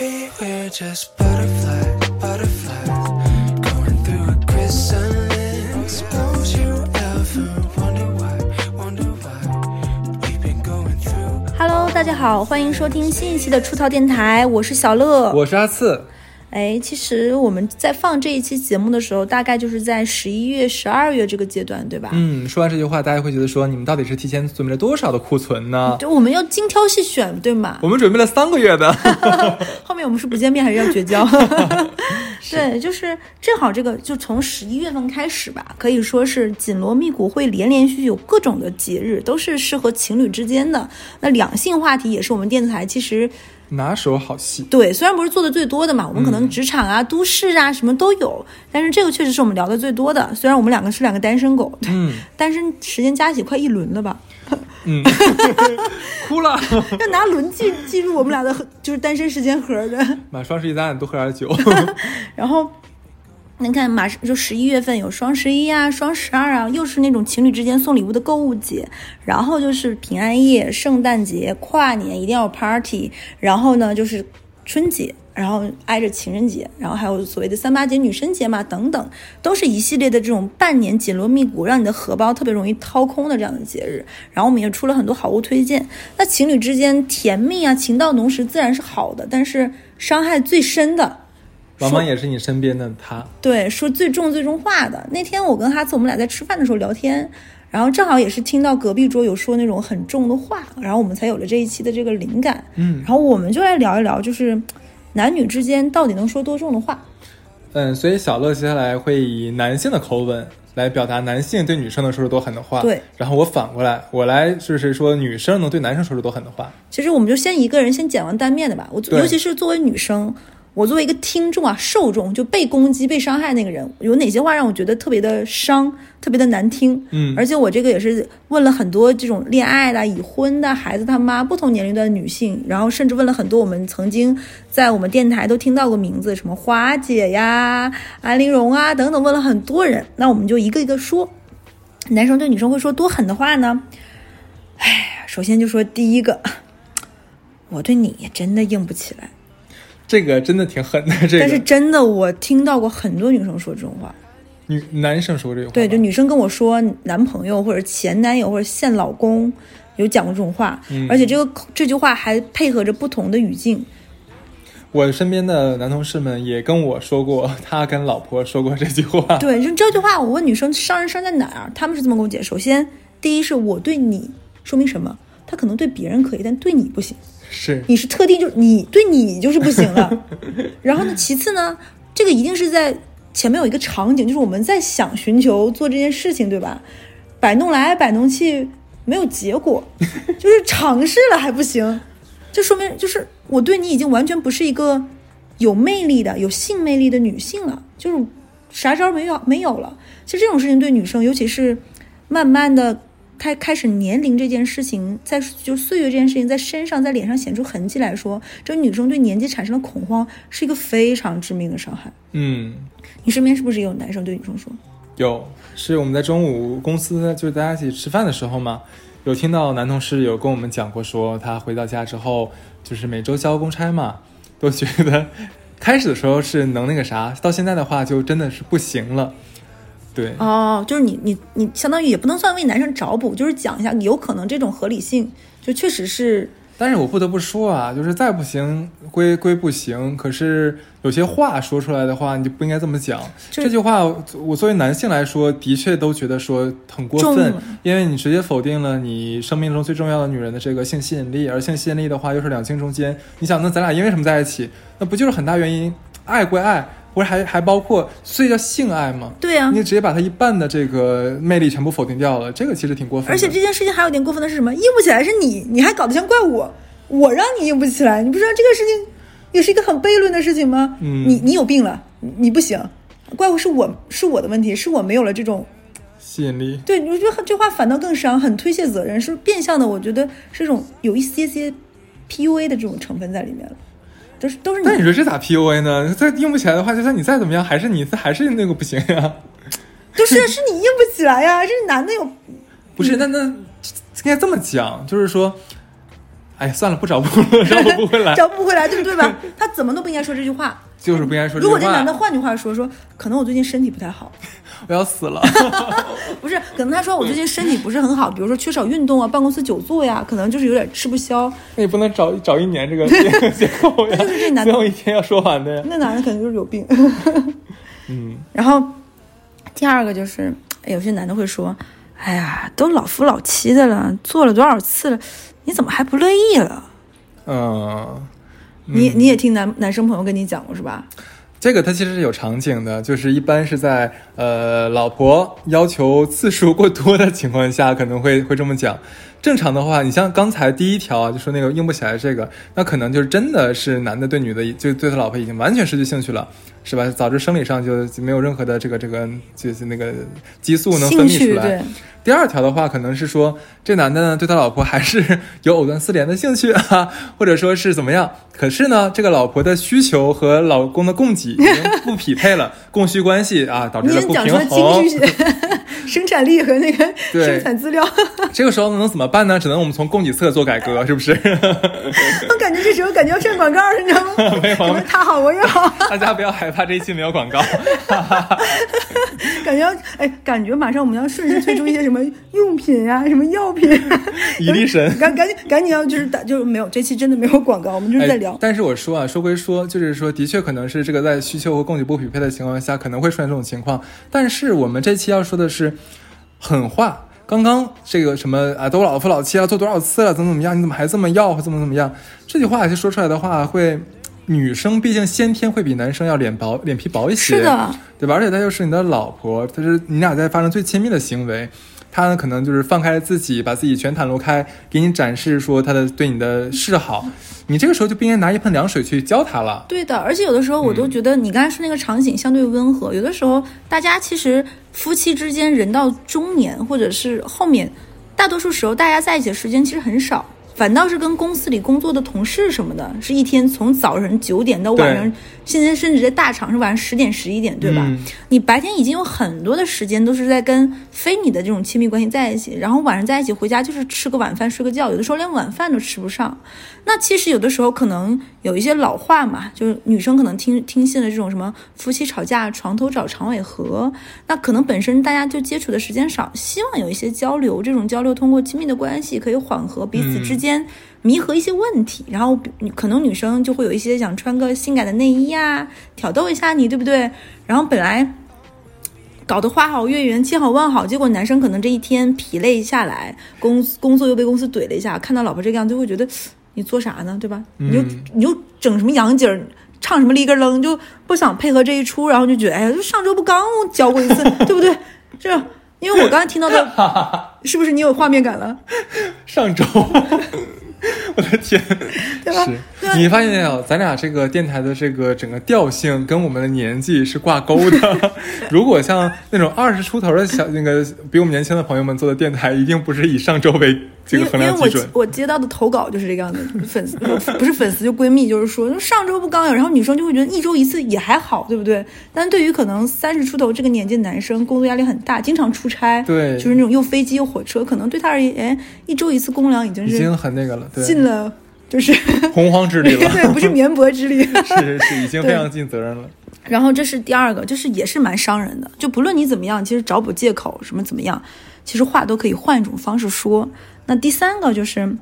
Maybe we're just butterflies, butterflies, going through a chrysalis. Don't you ever wonder why, wonder why we've been going through. Hello，大家好，欢迎收听新一期的出逃电台，我是小乐。我是阿次，哎，其实我们在放这一期节目的时候，大概就是在十一月、十二月这个阶段，对吧？嗯，说完这句话，大家会觉得说你们到底是提前准备了多少的库存呢？就我们要精挑细选，对吗？我们准备了三个月的，后面我们是不见面还是要绝交？对，就是正好这个就从十一月份开始吧，可以说是紧锣密鼓，会连连续续有各种的节日，都是适合情侣之间的。那两性话题也是我们电台其实拿手好戏。对，虽然不是做的最多的嘛，我们可能职场啊、都市啊什么都有，但是这个确实是我们聊的最多的。虽然我们两个是两个单身狗，嗯单身时间加起快一轮了吧，嗯，哭了。要拿轮记记录我们俩的就是单身时间盒的。买双十一咱俩多喝点酒。然后你看，马上就十一月份有双十一啊、双十二啊，又是那种情侣之间送礼物的购物节。然后就是平安夜、圣诞节、跨年一定要 party。然后呢，就是春节，然后挨着情人节，然后还有所谓的三八节、女生节嘛，等等，都是一系列的这种半年紧锣密鼓，让你的荷包特别容易掏空的这样的节日。然后我们也出了很多好物推荐。那情侣之间甜蜜啊、情到浓时自然是好的，但是伤害最深的。往往也是你身边的他。对，说最重最重话的。那天我跟哈次我们俩在吃饭的时候聊天，然后正好也是听到隔壁桌有说那种很重的话，然后我们才有了这一期的这个灵感。嗯然后我们就来聊一聊，就是男女之间到底能说多重的话。嗯，所以小乐接下来会以男性的口吻来表达男性对女生能说出多狠的话。对。然后我反过来，我来就是说女生能对男生说出多狠的话。其实我们就先一个人先讲完单面的吧。我尤其是作为女生，我作为一个听众啊，受众就被攻击、被伤害那个人，有哪些话让我觉得特别的伤、特别的难听？嗯而且我这个也是问了很多这种恋爱的、已婚的、孩子他妈不同年龄段的女性，然后甚至问了很多我们曾经在我们电台都听到过名字，什么花姐呀、安陵容啊等等，问了很多人。那我们就一个一个说，男生对女生会说多狠的话呢？哎，首先就说第一个，我对你真的硬不起来。这个真的挺狠的。这个但是真的，我听到过很多女生说这种话。女男生说这种话，对，就女生跟我说，男朋友或者前男友或者现老公有讲过这种话，嗯而且这个这句话还配合着不同的语境。我身边的男同事们也跟我说过，他跟老婆说过这句话。对，就这句话，我问女生伤人伤在哪儿，他们是这么跟我解释。首先，第一是我对你，说明什么？他可能对别人可以，但对你不行。是，你是特定，就是你对你就是不行了。然后呢，其次呢，这个一定是在前面有一个场景，就是我们在想寻求做这件事情，对吧？摆弄来摆弄去没有结果，就是尝试了还不行，这说明就是我对你已经完全不是一个有魅力的、有性魅力的女性了，就是啥招没有没有了。其实这种事情对女生，尤其是慢慢的开开始年龄这件事情，在就岁月这件事情在身上在脸上显出痕迹来说，这个女生对年纪产生的恐慌是一个非常致命的伤害。嗯，你身边是不是也有男生对女生说？有，是我们在中午公司就是大家一起吃饭的时候嘛，有听到男同事有跟我们讲过说，他回到家之后就是每周交公差嘛，都觉得 开始的时候是能那个啥，到现在的话就真的是不行了。对，哦，就是你你你相当于也不能算为男生找补，就是讲一下有可能这种合理性，就确实是但是我不得不说啊，就是再不行归归不行，可是有些话说出来的话，你就不应该这么讲。这这句话，我作为男性来说，的确都觉得说很过分，因为你直接否定了你生命中最重要的女人的这个性吸引力，而性吸引力的话又是两性中间，你想，那咱俩因为什么在一起？那不就是很大原因？爱归爱，不是还还包括，所以叫性爱吗？对啊你。直接把他一半的这个魅力全部否定掉了，这个其实挺过分的。而且这件事情还有点过分的是什么？硬不起来是你，你还搞得像怪我，我让你硬不起来，你不知道这个事情也是一个很悖论的事情吗？嗯你你有病了，你你不行，怪我是我是我的问题，是我没有了这种吸引力，对，我觉得这话反倒更伤，很推卸责任，是变相的，我觉得是一种有一些些 PUA 的这种成分在里面了，都是都是那你说这咋 PUA 呢？再硬不起来的话，就算你再怎么样，还是你还是那个不行呀。就是是你硬不起来呀，这男的有不是，那那应该这么讲，就是说，哎，算了，不找不，找不回来，找不回来，对不对吧？他怎么都不应该说这句话。就是不应该说这。如果这男的换句话说，说可能我最近身体不太好，我要死了，不是，可能他说我最近身体不是很好，比如说缺少运动啊，办公室久坐呀，可能就是有点吃不消。那也不能找找一年这个这个借口呀，那就是这男的一天要说完的呀。那男的可能就是有病。嗯，然后第二个就是，哎有些男的会说：“哎呀，都老夫老妻的了，做了多少次了，你怎么还不乐意了？”嗯，你你也听男男生朋友跟你讲过是吧？这个它其实是有场景的，就是一般是在呃老婆要求次数过多的情况下，可能会 会这么讲。正常的话，你像刚才第一条啊，就说那个硬不起来这个，那可能就是真的是男的对女的，就对他老婆已经完全失去兴趣了，是吧？导致生理上就就没有任何的这个这个就是那个激素能分泌出来对。第二条的话，可能是说这男的呢对他老婆还是 有藕断丝连的兴趣啊，或者说是怎么样？可是呢，这个老婆的需求和老公的供给已经不匹配了，供需关系啊导致了不平衡 生产力和那个 生产资料。这个时候能怎么办呢？只能我们从供给侧做改革，是不是？我感觉这时候感觉要上广告了，你知道吗？没有他好我也好，大家不要害怕，这一期没有广告。感觉要哎，感觉马上我们要顺势推出一些什么用品啊，什么药品、啊。伊力神。赶赶紧赶紧要就是打就是没有这期真的没有广告，我们就是在聊。哎。但是我说啊，说归说，就是说，的确可能是这个在需求和供给不匹配的情况下，可能会出现这种情况。但是我们这期要说的是狠话。刚刚这个什么啊，都老夫老妻了，做多少次了，怎么怎么样？你怎么还这么要，或怎么怎么样？这句话就说出来的话，会女生毕竟先天会比男生要脸薄、脸皮薄一些，是的，对吧？而且她又是你的老婆，她是你俩在发生最亲密的行为。她呢，可能就是放开了自己，把自己全袒露开，给你展示说她的对你的示好。你这个时候就不应该拿一盆凉水去浇它了。对的，而且有的时候我都觉得你刚才说那个场景相对温和，有的时候大家其实夫妻之间人到中年或者是后面，大多数时候大家在一起的时间其实很少。反倒是跟公司里工作的同事什么的，是一天从早晨九点到晚上，现在甚至在大厂是晚上十点十一点，对吧？嗯你白天已经有很多的时间都是在跟非你的这种亲密关系在一起，然后晚上在一起回家就是吃个晚饭睡个觉，有的时候连晚饭都吃不上。那其实有的时候可能有一些老话嘛，就是女生可能听听信了这种什么夫妻吵架床头找床尾和，那可能本身大家就接触的时间少，希望有一些交流，这种交流通过亲密的关系可以缓和彼此之间弥合一些问题，然后可能女生就会有一些想穿个性感的内衣啊，挑逗一下你，对不对？然后本来。搞得花好月圆，千好万好，结果男生可能这一天疲累下来，工工作又被公司怼了一下，看到老婆这个样，就会觉得你做啥呢，对吧？你就嗯你就整什么洋景儿，唱什么立根楞，就不想配合这一出，然后就觉得，哎呀，就上周不刚教过一次，对不对？这因为我刚刚听到的，是不是你有画面感了？上周，我的天，对吧是你发现没有？咱俩这个电台的这个整个调性跟我们的年纪是挂钩的。如果像那种二十出头的小那个比我们年轻的朋友们做的电台，一定不是以上周为这个因为因为衡量基准我。我接到的投稿就是这个样子，粉丝 不是粉丝就闺蜜，就是说上周不刚有，然后女生就会觉得一周一次也还好，对不对？但对于可能三十出头这个年纪的男生，工作压力很大，经常出差，对就是那种又飞机又火车，可能对他而言，哎，一周一次公粮已经是已经很那个了，对，尽了，就是 洪荒之力了，对，不是绵薄之力。是是是，已经非常尽责任了。然后这是第二个，就是也是蛮伤人的。就不论你怎么样，其实找补借口什么怎么样，其实话都可以换一种方式说。那第三个就是，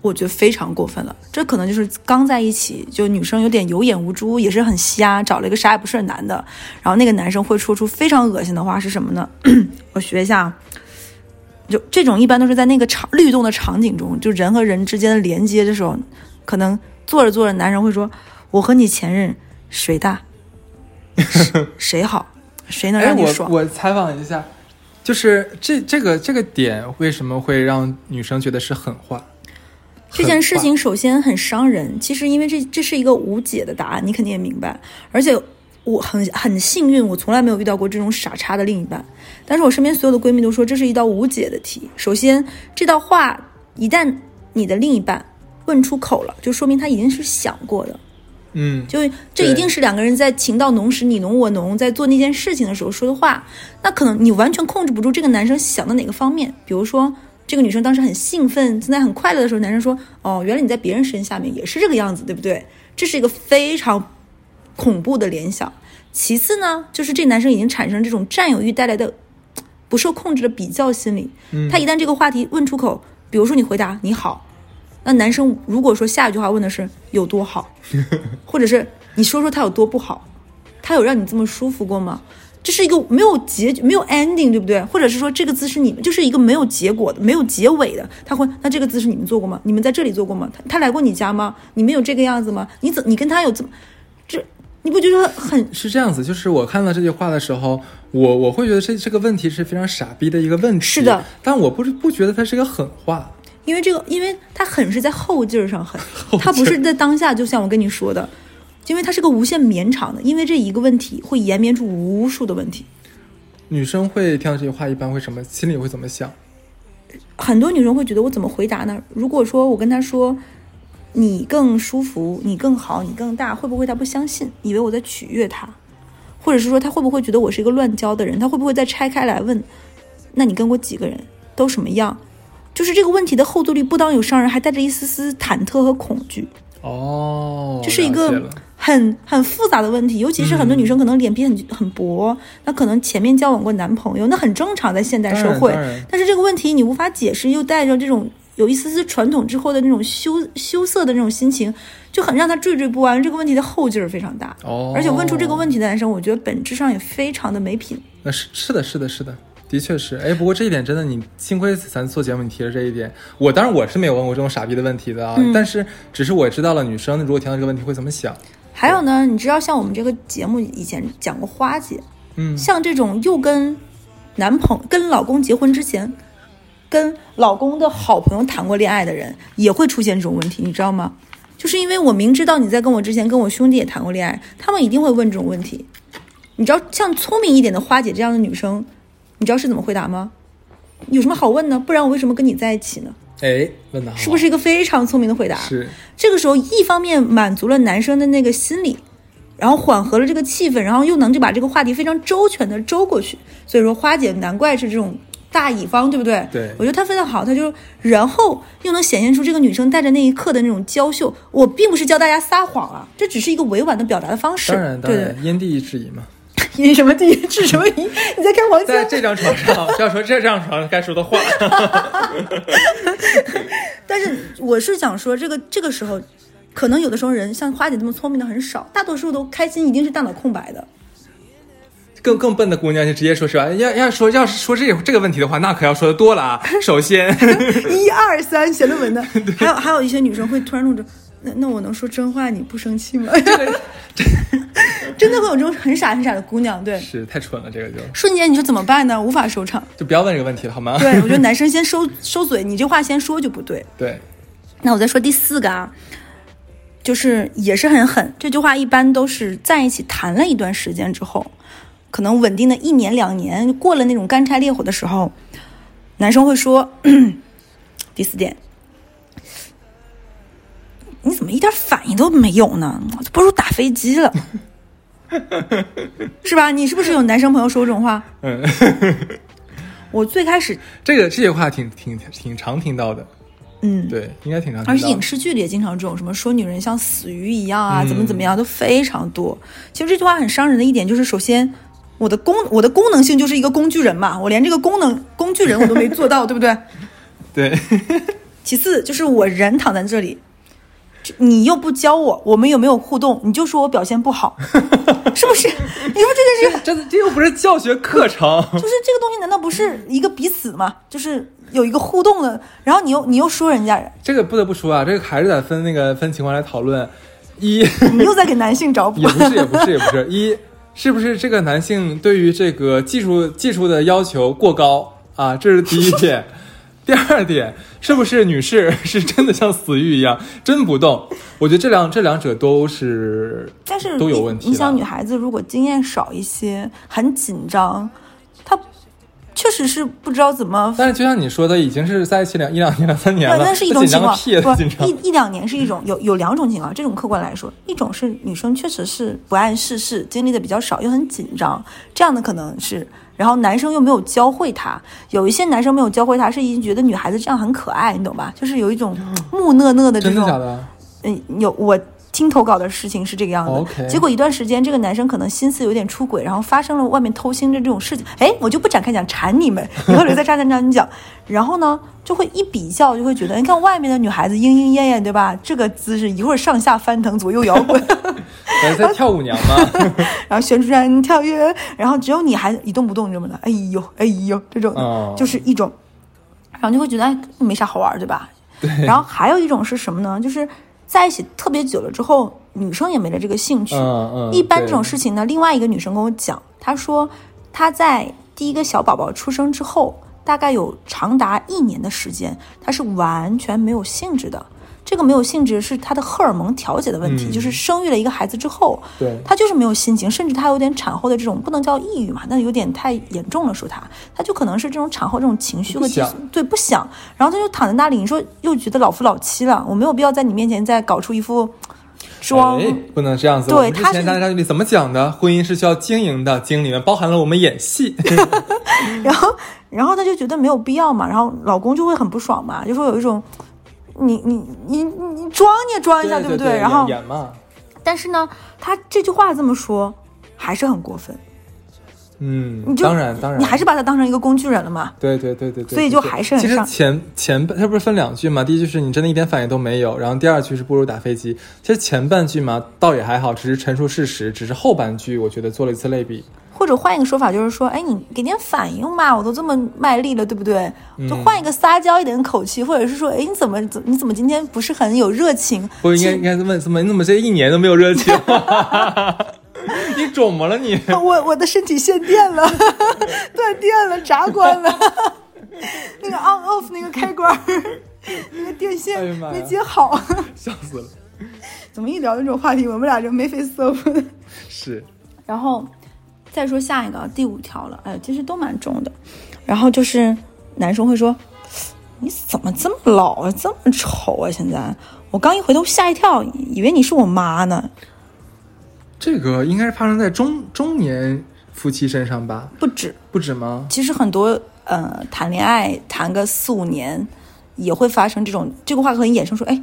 我觉得非常过分了。这可能就是刚在一起，就女生有点有眼无珠，也是很瞎，找了一个啥也不是的男的。然后那个男生会说出非常恶心的话是什么呢？我学一下啊。就这种一般都是在那个场律动的场景中，就人和人之间的连接的时候，可能做着做着，男人会说：“我和你前任谁大？”谁好，谁能让你爽？我采访一下，就是这这个这个点为什么会让女生觉得是狠话？这件事情首先很伤人，其实因为这这是一个无解的答案，你肯定也明白。而且我很很幸运，我从来没有遇到过这种傻叉的另一半。但是我身边所有的闺蜜都说这是一道无解的题。首先，这道话一旦你的另一半问出口了，就说明他已经是想过的。嗯，就这一定是两个人在情到浓时你侬我侬，在做那件事情的时候说的话。那可能你完全控制不住这个男生想的哪个方面，比如说这个女生当时很兴奋，正在很快乐的时候，男生说：“哦，原来你在别人身下面也是这个样子，对不对？”这是一个非常恐怖的联想。其次呢，就是这男生已经产生这种占有欲带来的不受控制的比较心理。他一旦这个话题问出口，比如说你回答你好，那男生如果说下一句话问的是有多好，或者是你说说他有多不好，他有让你这么舒服过吗？这是一个没有结局、没有 ending，对不对？或者是说这个姿势你们就是一个没有结果的、没有结尾的。他会，那这个姿势你们做过吗？你们在这里做过吗？他他来过你家吗？你们有这个样子吗？你怎你跟他有这么这？你不觉得很是这样子，就是我看到这句话的时候，我我会觉得这这个问题是非常傻逼的一个问题。是的，但我不是不觉得它是一个狠话。因为这个，因为他狠是在后劲儿上狠 劲，儿他不是在当下。就像我跟你说的，因为它是个无限绵长的，因为这一个问题会延绵出无数的问题。女生会听到这句话，一般会什么？心里会怎么想？很多女生会觉得我怎么回答呢？如果说我跟她说你更舒服，你更好，你更大，会不会她不相信，以为我在取悦她？或者是说她会不会觉得我是一个乱交的人？她会不会再拆开来问？那你跟过几个人？都什么样？就是这个问题的后坐力不当有伤人，还带着一丝丝忐忑和恐惧。哦，这是一个很很复杂的问题，尤其是很多女生可能脸皮很很薄，那可能前面交往过男朋友，那很正常，在现代社会。但是这个问题你无法解释，又带着这种有一丝丝传统之后的那种羞羞涩的那种心情，就很让他惴惴不安。这个问题的后劲儿非常大，哦，而且问出这个问题的男生，我觉得本质上也非常的没品。那是是的，是的，是的，的确是。哎，不过这一点真的，你幸亏咱做节目你提了这一点。我当然我是没有问过这种傻逼的问题的啊，嗯但是只是我知道了女生如果听到这个问题会怎么想。还有呢，你知道像我们这个节目以前讲过花姐，嗯，像这种又跟男朋跟老公结婚之前，跟老公的好朋友谈过恋爱的人，也会出现这种问题，你知道吗？就是因为我明知道你在跟我之前跟我兄弟也谈过恋爱，他们一定会问这种问题。你知道，像聪明一点的花姐这样的女生，你知道是怎么回答吗？有什么好问呢？不然我为什么跟你在一起呢？哎，问的好，是不是一个非常聪明的回答？是这个时候，一方面满足了男生的那个心理，然后缓和了这个气氛，然后又能就把这个话题非常周全的周过去。所以说，花姐难怪是这种大乙方，对不对？对我觉得她非常好，她就然后又能显现出这个女生带着那一刻的那种娇羞。我并不是教大家撒谎啊，这只是一个委婉的表达的方式。当然当对然，因地制宜嘛。对，因什么地治什么宜？你在开黄腔？在这张床上，就 要说这张床上该说的话。但是我是想说，这个这个时候，可能有的时候人像花姐这么聪明的很少，大多数都开心一定是大脑空白的。更更笨的姑娘就直接说是吧？要要说要是说这这个问题的话，那可要说的多了啊。首先，一二三写论文的，还有还有一些女生会突然弄着，那那我能说真话你不生气吗？真的会有这种很傻很傻的姑娘，对，是太蠢了，这个就瞬间你说怎么办呢？无法收场。就不要问这个问题了，好吗？对，我觉得男生 先收收嘴，你这话先说就不对。对，那我再说第四个啊，就是也是很狠。这句话一般都是在一起谈了一段时间之后，可能稳定的一年两年，过了那种干柴烈火的时候，男生会说，第四点，你怎么一点反应都没有呢？不如打飞机了，是吧？你是不是有男生朋友说这种话？嗯，我最开始，这个这些话挺挺挺常听到的，嗯，对，应该挺常听到。而且影视剧里也经常这种什么说女人像死鱼一样啊，嗯怎么怎么样都非常多。其实这句话很伤人的一点就是，首先我的功我的功能性就是一个工具人嘛，我连这个功能工具人我都没做到，对不对？对，其次就是我人躺在这里，这你又不教我，我们有没有互动，你就说我表现不好，是不是？你说这件事这这又不是教学课程，就是这个东西难道不是一个彼此吗？就是有一个互动的，然后你又你又说人家，这个不得不说啊，这个还是得分那个分情况来讨论。一 你又在给男性找补也。不是，也不是，也不是。一是不是这个男性对于这个技术技术的要求过高啊？这是第一点。第二点，是不是女士 是真的像死鱼一样真不动？我觉得这两这两者都是但是都有问题了你想，女孩子如果经验少一些，很紧张，她确实是不知道怎么但是就像你说的，已经是在一起两一两年、两三年，了，那是一种情况！不一一两年是一种，有有两种情况。这种客观来说，一种是女生确实是不谙世事，经历的比较少，又很紧张，这样的可能是。然后男生又没有教会她，有一些男生没有教会她，是已经觉得女孩子这样很可爱，你懂吧？就是有一种木讷讷的这种真的假的？嗯，有我听投稿的事情是这个样子。结果一段时间，这个男生可能心思有点出轨，然后发生了外面偷腥的这种事情。哎，我就不展开讲，馋你们，以后留在渣男渣女讲。然后呢，就会一比较，就会觉得，你看外面的女孩子莺莺燕燕，对吧？这个姿势一会儿上下翻腾，左右摇滚，还是在跳舞娘吗？然后旋转跳跃，然后只有你还一动不动这么的，哎呦哎呦，这种就是一种，然后就会觉得哎没啥好玩，对吧？然后还有一种是什么呢？就是在一起特别久了之后，女生也没了这个兴趣。嗯嗯，一般这种事情呢，另外一个女生跟我讲，她说她在第一个小宝宝出生之后，大概有长达一年的时间，她是完全没有兴致的。这个没有性质是她的荷尔蒙调节的问题，嗯就是生育了一个孩子之后，对她就是没有心情，甚至她有点产后的这种不能叫抑郁嘛，那有点太严重了，说她，她就可能是这种产后这种情绪和对不想，然后她就躺在那里，你说又觉得老夫老妻了，我没有必要在你面前再搞出一副装。哎，不能这样子。对之前大家里怎么讲的？婚姻是需要经营的，经营里面包含了我们演戏。然后，然后她就觉得没有必要嘛，然后老公就会很不爽嘛，就说有一种，你你你你你装你也装一下，对不对对？然后，演嘛，但是呢，他这句话这么说还是很过分，嗯你，就当然当然，你还是把他当成一个工具人了嘛。对对对对对，所以就还是很上其实前前半它不是分两句嘛？第一句是你真的一点反应都没有，然后第二句是不如打飞机。其实前半句嘛倒也还好，只是陈述事实，只是后半句我觉得做了一次类比。或者换一个说法，就是说，哎，你给点反应嘛，我都这么卖力了，对不对？嗯就换一个撒娇一点的口气，或者是说，哎，你怎么怎你怎么今天不是很有热情？不应该应该问怎么你怎么这一年都没有热情？你肿么了你？我我的身体限电了，断电了，闸关了，那个 on off 那个开关，那个电线没接好。笑死了。怎么一聊这种话题，我们俩就眉飞色舞的。是，然后再说下一个第五条了，哎，其实都蛮重的。然后就是男生会说：“你怎么这么老啊，这么丑啊？现在我刚一回头吓一跳，以为你是我妈呢。这个应该是发生在中中年夫妻身上吧？不止，不止吗？其实很多呃谈恋爱谈个四五年，也会发生这种这个话可以衍生说，哎。”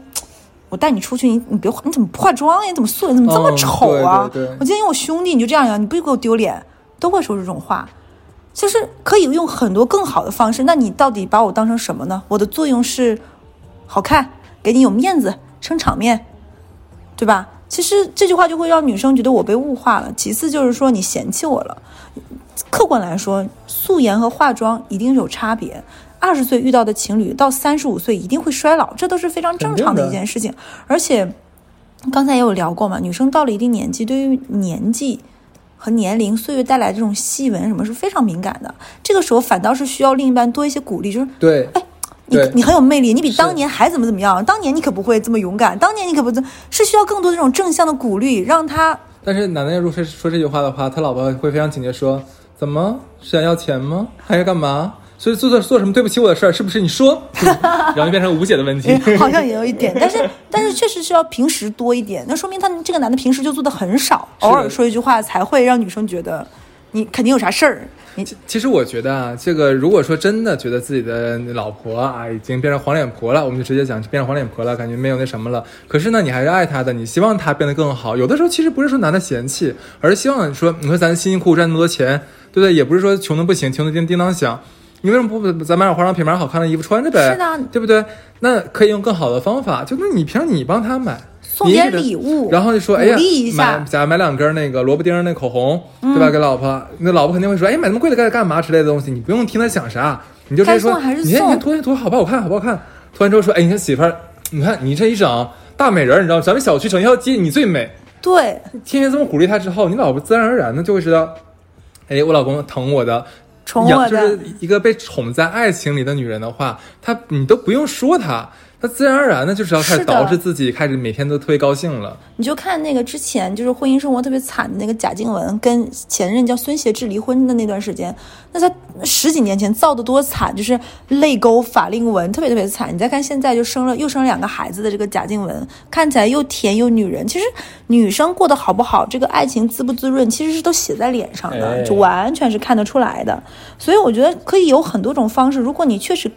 我带你出去，你你别，你怎么不化妆呀？你怎么素颜？怎么这么嗯丑啊？对对对我今天有我兄弟，你就这样呀？你不给我丢脸，都会说这种话。其实可以用很多更好的方式。那你到底把我当成什么呢？我的作用是好看，给你有面子，撑场面，对吧？其实这句话就会让女生觉得我被物化了。其次就是说你嫌弃我了。客观来说，素颜和化妆一定是有差别。二十岁遇到的情侣到三十五岁一定会衰老，这都是非常正常的一件事情。而且刚才也有聊过嘛，女生到了一定年纪，对于年纪和年龄、岁月带来这种细纹什么是非常敏感的。这个时候反倒是需要另一半多一些鼓励，就是对，你你很有魅力，你比当年还怎么怎么样？当年你可不会这么勇敢，当年你可不是需要更多这种正向的鼓励，让他但是男的要如果是说这句话的话，他老婆会非常警觉说：“怎么是想要钱吗？还是干嘛？所以做做做什么对不起我的事儿，是不是你说？” 然后就变成无解的问题。哎 好像也有一点，但是但是确实是要平时多一点，那说明他这个男的平时就做的很少，偶尔说一句话才会让女生觉得你肯定有啥事儿。你其实我觉得啊，这个如果说真的觉得自己的老婆啊已经变成黄脸婆了，我们就直接讲变成黄脸婆了，感觉没有那什么了。可是呢，你还是爱她的，你希望她变得更好。有的时候其实不是说男的嫌弃，而是希望说，你说咱辛辛苦苦赚那么多钱，对不对？也不是说穷的不行，穷的叮叮当响。你为什么不咱买点化妆品，买点好看的衣服穿着呗？是的对不对？那可以用更好的方法，就那你平常你帮他买，送点礼物然后就说，鼓哎呀买假如买两根那个萝卜丁那口红，对吧？给老婆，那老婆肯定会说，哎，买那么贵的干干嘛之类的东西，你不用听他想啥，你就直接说你看你看送涂涂好不好看，好不好看？涂完之后说，哎，你看媳妇儿，你看你这一整大美人儿，你知道，咱们小区整一条街你最美，对，天天这么鼓励他之后，你老婆自然而然的就会知道，哎，我老公疼我的。宠我的养就是一个被宠在爱情里的女人的话，她你都不用说她，他自然而然的就是要开始是的捯饬自己，开始每天都特别高兴了。你就看那个之前就是婚姻生活特别惨的那个贾静雯跟前任叫孙协志离婚的那段时间，那他十几年前造的多惨，就是泪沟、法令纹，特别特别惨。你再看现在就生了又生了两个孩子的这个贾静雯，看起来又甜又女人。其实女生过得好不好，这个爱情滋不滋润，其实是都写在脸上的，哎就完全是看得出来的。所以我觉得可以有很多种方式，如果你确实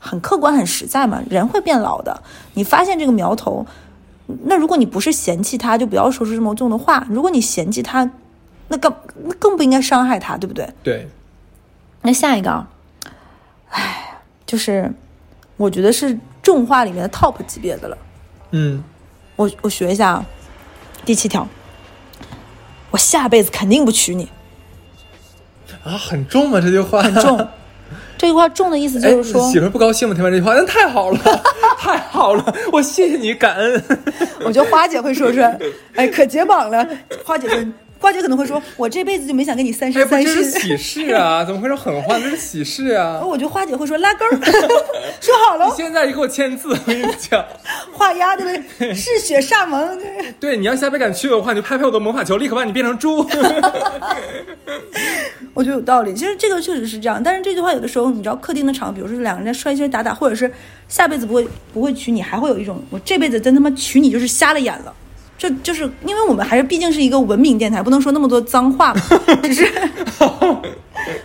很客观、很实在嘛，人会变老的。你发现这个苗头，那如果你不是嫌弃他，就不要说出这么重的话。如果你嫌弃他，那更那更不应该伤害他，对不对？对，那下一个啊，唉，就是我觉得是重话里面的 top 级别的了。嗯，我我学一下啊，第七条，我下辈子肯定不娶你。啊，很重吗？这句话很重，这句话重的意思就是说，哎、媳妇不高兴吗？听完这句话，那太好了，太好了，我谢谢你，感恩。我觉得花姐会说出来，哎，可解绑了。花姐说，花姐可能会说，我这辈子就没想跟你三生三世不，这是。喜事啊！怎么会说狠话？这是喜事啊！我觉得花姐会说拉钩，说好了你，现在就给我签字，我跟你讲，画押对不对？嗜血煞盟，对，你要下辈敢娶我的话，你就拍拍我的魔法球，立刻把你变成猪。我觉得有道理。其实这个确实是这样，但是这句话有的时候，你知道，客厅的场，比如说两个人在摔摔打打，或者是下辈子不会不会娶你，还会有一种我这辈子真他妈娶你就是瞎了眼了。这就是因为我们还是毕竟是一个文明电台，不能说那么多脏话嘛，只是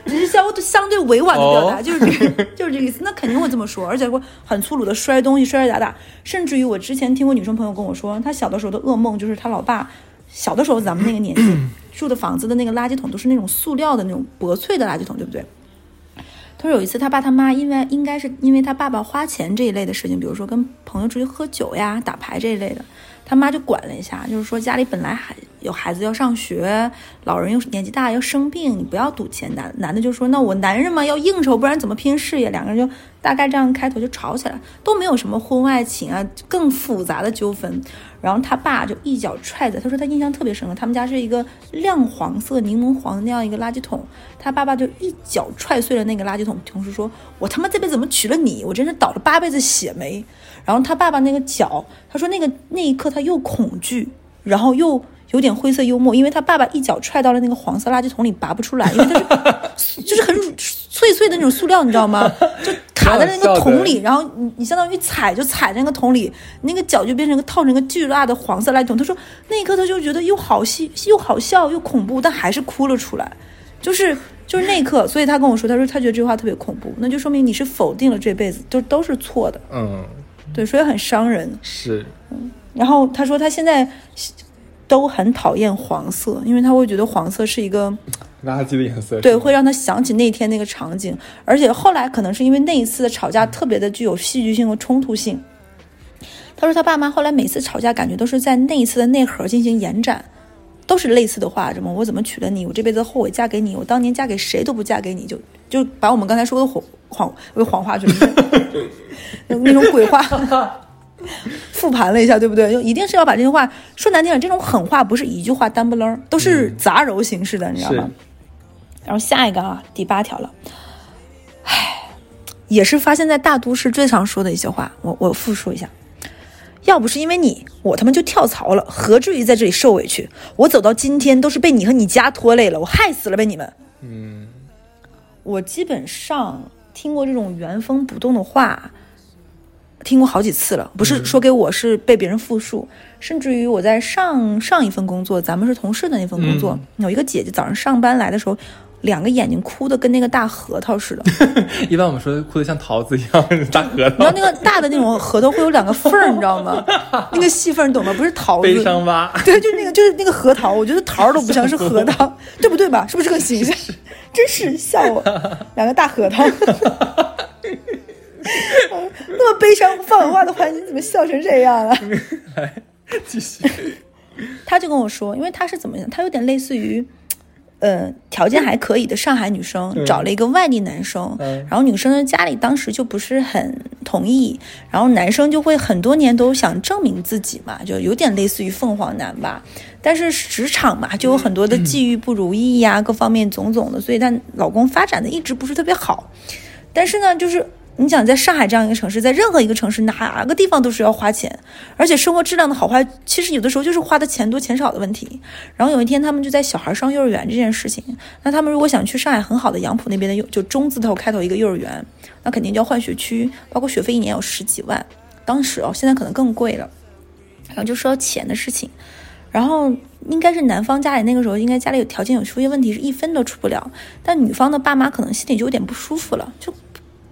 只是相相对委婉的表达，哦就是这个就是这个意思。那肯定会这么说，而且会很粗鲁的摔东西、摔摔打打，甚至于我之前听过女生朋友跟我说，她小的时候的噩梦就是她老爸小的时候咱们那个年纪住的房子的那个垃圾桶都是那种塑料的那种薄脆的垃圾桶，对不对？他说有一次他爸他妈因为应该是因为他爸爸花钱这一类的事情，比如说跟朋友出去喝酒呀、打牌这一类的，他妈就管了一下，就是说家里本来还有孩子要上学，老人又年纪大要生病，你不要赌钱。男男的就说那我男人嘛要应酬，不然怎么拼事业？两个人就大概这样开头就吵起来，都没有什么婚外情啊，更复杂的纠纷。然后他爸就一脚踹在，他说他印象特别深刻，他们家是一个亮黄色、柠檬黄的那样一个垃圾桶，他爸爸就一脚踹碎了那个垃圾桶，同时说：“我他妈这辈子怎么娶了你？我真是倒了八辈子血霉。”然后他爸爸那个脚，他说那个那一刻他又恐惧，然后又有点灰色幽默，因为他爸爸一脚踹到了那个黄色垃圾桶里，拔不出来，因为它是 就是很脆脆的那种塑料，你知道吗？就卡在那个桶里，然后你你相当于踩就踩在那个桶里，那个脚就变成一个套成一个巨大的黄色垃圾桶。他说那一刻他就觉得又好戏又好笑又恐怖，但还是哭了出来，就是就是那一刻，所以他跟我说，他说他觉得这句话特别恐怖，那就说明你是否定了这辈子，就都是错的，嗯，对，所以很伤人。是，然后他说他现在都很讨厌黄色，因为他会觉得黄色是一个垃圾的颜色。对，会让他想起那天那个场景，而且后来可能是因为那一次的吵架特别的具有戏剧性和冲突性。他说他爸妈后来每次吵架，感觉都是在那一次的内核进行延展，都是类似的话，什么我怎么娶了你，我这辈子后悔嫁给你，我当年嫁给谁都不嫁给你，就就把我们刚才说的谎谎为谎话去了，那种鬼话。复盘了一下，对不对？就一定是要把这些话说难听点，这种狠话不是一句话单不楞，都是杂糅形式的，你知道吗？然后下一个啊，第八条了，唉，也是发现在大都市最常说的一些话，我我复述一下。要不是因为你，我他妈就跳槽了，何至于在这里受委屈？我走到今天都是被你和你家拖累了，我害死了呗你们！嗯，我基本上听过这种原封不动的话，听过好几次了。不是说给我，是被别人复述。甚至于我在上上一份工作，咱们是同事的那份工作，有一个姐姐早上上班来的时候，两个眼睛哭的跟那个大核桃似的。一般我们说哭的像桃子一样，大核桃你知道，那个大的那种核桃会有两个缝儿，你知道吗？那个细缝儿你懂吗？不是桃子，悲伤蛙。对，就是那个，就是那个核桃，我觉得桃儿都不像是核桃，对不对吧？是不是这个形象？真是笑我，两个大核桃。那么悲伤放狠话的话，你怎么笑成这样啊？继续。他就跟我说，因为他是怎么样，他有点类似于，呃，条件还可以的上海女生，嗯找了一个外地男生，嗯然后女生的家里当时就不是很同意，然后男生就会很多年都想证明自己嘛，就有点类似于凤凰男吧。但是职场嘛，就有很多的际遇不如意呀、各方面种种的，所以她老公发展的一直不是特别好。但是呢，就是你想在上海这样一个城市，在任何一个城市哪个地方都是要花钱，而且生活质量的好坏，其实有的时候就是花的钱多钱少的问题。然后有一天他们就在小孩上幼儿园这件事情，那他们如果想去上海很好的杨浦那边的幼，就中字头开头一个幼儿园，那肯定就要换学区，包括学费一年有十几万，当时哦，现在可能更贵了。然后就说到钱的事情，然后应该是男方家里那个时候应该家里有条件有出现问题，是一分都出不了，但女方的爸妈可能心里就有点不舒服了，就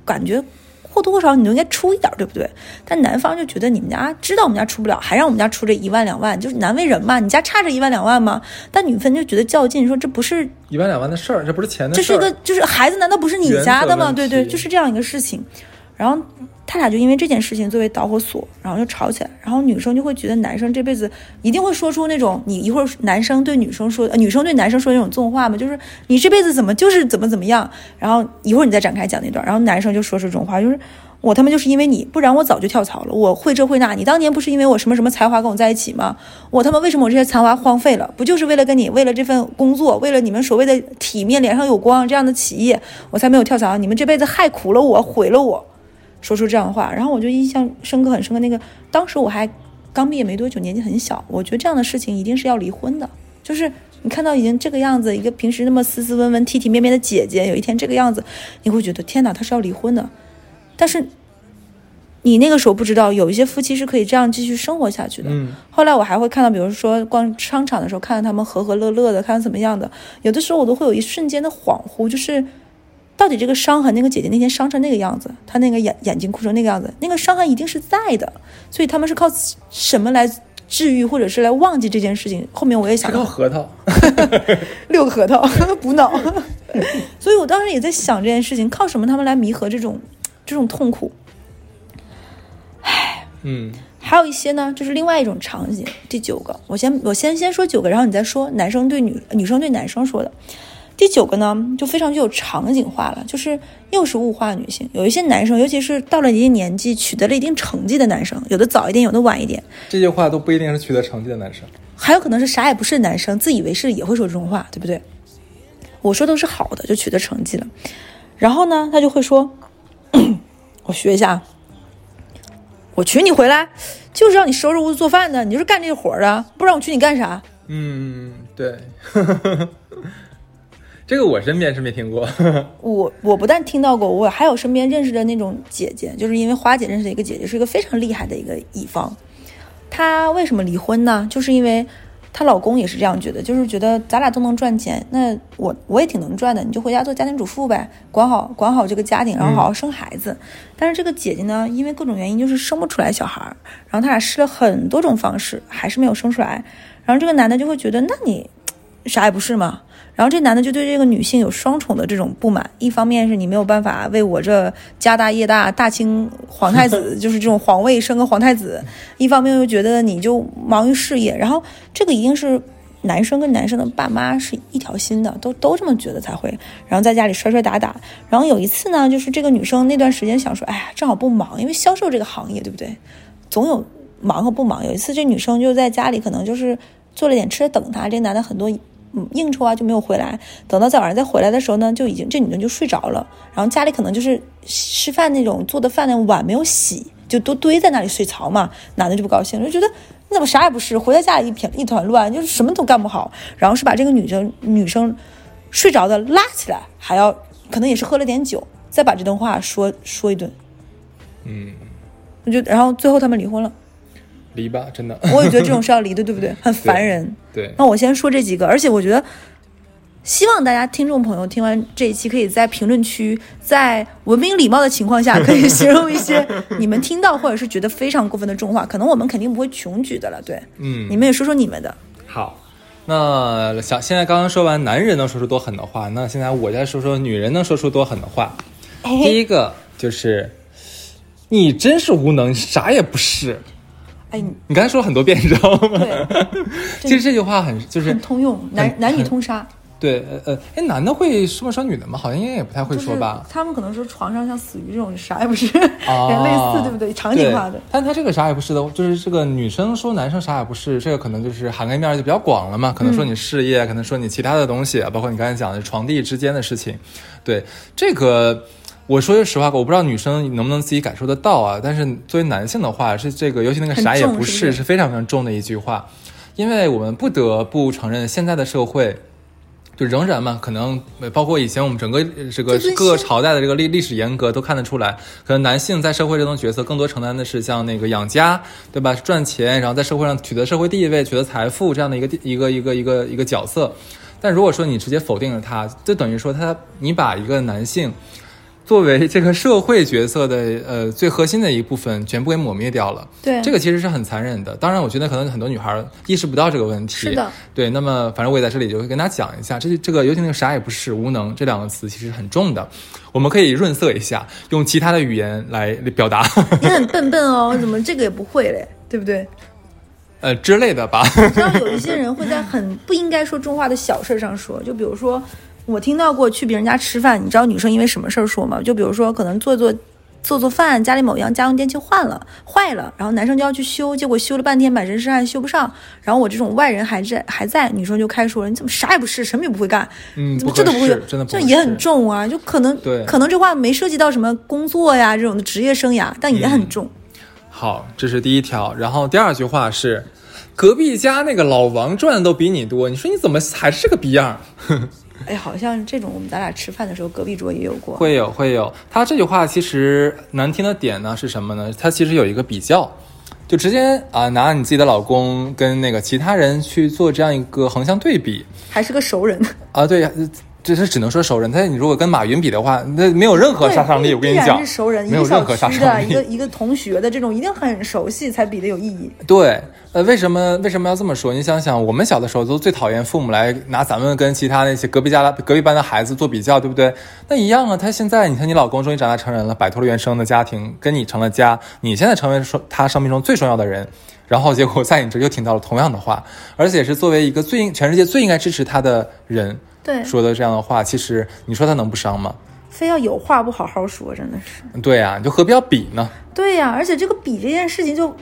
感觉或多或少你都应该出一点，对不对？但男方就觉得你们家知道我们家出不了，还让我们家出这一万两万，就是难为人嘛，你家差这一万两万吗？但女方就觉得较劲，说这不是一万两万的事儿，这不是钱的事儿。这是一个就是孩子难道不是你家的吗？对对，就是这样一个事情。然后他俩就因为这件事情作为导火索，然后就吵起来。然后女生就会觉得男生这辈子一定会说出那种你一会儿男生对女生说，女生对男生说那种重话嘛，就是你这辈子怎么就是怎么怎么样。然后一会儿你再展开讲那段，然后男生就说出这种话，就是。我他妈就是因为你，不然我早就跳槽了。我会这会那，你当年不是因为我什么什么才华跟我在一起吗？我他妈为什么我这些才华荒废了？不就是为了跟你，为了这份工作，为了你们所谓的体面、脸上有光这样的企业，我才没有跳槽。你们这辈子害苦了我，毁了我，说出这样的话，然后我就印象深刻，很深刻。那个当时我还刚毕业没多久，年纪很小，我觉得这样的事情一定是要离婚的。就是你看到已经这个样子，一个平时那么斯斯文文、体体面面的姐姐，有一天这个样子，你会觉得天哪，她是要离婚的。但是你那个时候不知道，有一些夫妻是可以这样继续生活下去的。嗯后来我还会看到，比如说逛商场的时候，看到他们和和乐乐的，看怎么样的。有的时候我都会有一瞬间的恍惚，就是到底这个伤痕，那个姐姐那天伤成那个样子，她那个眼眼睛哭成那个样子，那个伤痕一定是在的。所以他们是靠什么来治愈，或者是来忘记这件事情？后面我也想靠核桃。六个核桃 补脑，所以我当时也在想这件事情，靠什么他们来弥合这种这种痛苦？嗯还有一些呢，就是另外一种场景。第九个，我先我先先说九个，然后你再说男生对女女生对男生说的。第九个呢，就非常具有场景化了，就是又是物化女性。有一些男生，尤其是到了一定年纪，取得了一定成绩的男生，有的早一点，有的晚一点，这句话都不一定是取得成绩的男生。还有可能是啥也不是的男生，自以为是也会说这种话，对不对？我说都是好的，就取得成绩了。然后呢，他就会说，我学一下啊，我娶你回来就是让你收拾屋子做饭的，你就是干这活的，不然我娶你干啥？嗯，对。这个我身边是没听过。我我不但听到过，我还有身边认识的那种姐姐，就是因为花姐认识的一个姐姐，是一个非常厉害的一个乙方。她为什么离婚呢？就是因为她老公也是这样觉得，就是觉得咱俩都能赚钱，那我我也挺能赚的，你就回家做家庭主妇呗，管好管好这个家庭，然后好好生孩子。但是这个姐姐呢，因为各种原因就是生不出来小孩儿，然后他俩试了很多种方式，还是没有生出来。然后这个男的就会觉得，那你 啥也不是嘛。然后这男的就对这个女性有双重的这种不满，一方面是你没有办法为我这家大业大大清皇太子，就是这种皇位生个皇太子；一方面又觉得你就忙于事业。然后这个一定是男生跟男生的爸妈是一条心的，都都这么觉得才会。然后在家里摔摔打打。然后有一次呢，就是这个女生那段时间想说，哎呀，正好不忙，因为销售这个行业，对不对？总有忙和不忙。有一次这女生就在家里，可能就是做了点吃的等他，这男的很多。嗯，应酬啊就没有回来，等到在晚上再回来的时候呢，就已经这女的就睡着了，然后家里可能就是吃饭那种做的饭那碗没有洗，就都堆在那里水槽嘛，男的就不高兴，就觉得你怎么啥也不是，回到家里一片一团乱，就是什么都干不好，然后是把这个女生女生睡着的拉起来，还要可能也是喝了点酒，再把这段话说说一顿，嗯，我就然后最后他们离婚了，离吧，真的。我也觉得这种是要离的，对不对？很烦人。对，那我先说这几个，而且我觉得，希望大家听众朋友听完这一期，可以在评论区，在文明礼貌的情况下，可以 形容一些你们听到或者是觉得非常过分的重话，可能我们肯定不会穷举的了。对，嗯，你们也说说你们的。好。那想现在刚刚说完男人能说出多狠的话，那现在我再说说女人能说出多狠的话。第哎，一个就是，你真是无能，啥也不是。哎，你你刚才说了很多遍，你知道吗？对，其实这句话很就是很通用，男男女通杀，对，呃呃，哎，男的会这么说女的吗？好像应该也不太会就是说吧。他们可能说床上像死鱼这种，啥也不是，啊 类似，对不对？场景化的。但他这个啥也不是的，就是这个女生说男生啥也不是，这个可能就是涵盖面就比较广了嘛。可能说你事业，可能说你其他的东西，包括你刚才讲的床地之间的事情。对这个，我说句实话，我不知道女生能不能自己感受得到啊。但是作为男性的话，是这个，尤其那个啥也不是，是非常非常重的一句话。因为我们不得不承认，现在的社会就仍然嘛，可能呃包括以前我们整个呃这个各个朝代的这个历历史沿革都看得出来，可能男性在社会这种角色更多承担的是像那个养家，对吧？赚钱，然后在社会上取得社会地位、取得财富这样的一个一个一个一个一个角色。但如果说你直接否定了他，就等于说他你把一个男性作为这个社会角色的呃最核心的一部分全部给抹灭掉了。对这个其实是很残忍的。当然，我觉得可能很多女孩意识不到这个问题。是的，对。那么，反正我也在这里就会跟大家讲一下，这这个尤其那个啥也不是无能这两个词其实很重的，我们可以润色一下，用其他的语言来表达，你很笨笨哦，怎么这个也不会嘞？对不对？呃之类的吧。你知道有一些人会在很不应该说重话的小事上说，就比如说我听到过去别人家吃饭，你知道女生因为什么事儿说吗？就比如说可能做做做做饭，家里某样家用电器换了坏了，然后男生就要去修，结果修了半天满身是汗修不上，然后我这种外人还在还在，女生就开说你怎么啥也不是，什么也不会干，嗯，怎么这都不会，真的这也很重啊，就可能对可能这话没涉及到什么工作呀这种的职业生涯，但也很重。好，这是第一条。然后第二句话是，隔壁家那个老王赚的都比你多，你说你怎么还是个逼样？哎，好像这种我们咱俩吃饭的时候，隔壁桌也有过。会有会有，他这句话其实难听的点呢是什么呢？他其实有一个比较，就直接啊、拿你自己的老公跟那个其他人去做这样一个横向对比还是个熟人，啊，对。呃这是只能说熟人，但是你如果跟马云比的话，那没有任何杀伤力。我跟你讲是熟人，，没有任何杀伤小区的，一个。一个同学的这种，一定很熟悉才比的有意义。对，呃，为什么为什么要这么说？你想想，我们小的时候都最讨厌父母来拿咱们跟其他那些隔壁家的隔壁班的孩子做比较，对不对？那一样啊。他现在，你看你老公终于长大成人了，摆脱了原生的家庭，跟你成了家，你现在成为说他生命中最重要的人，然后结果在你这又听到了同样的话，而且是作为一个最全世界最应该支持他的人对，说的这样的话，其实你说他能不伤吗？非要有话不好好说，真的是。对呀、你就何必要比呢？对呀、而且这个比这件事情就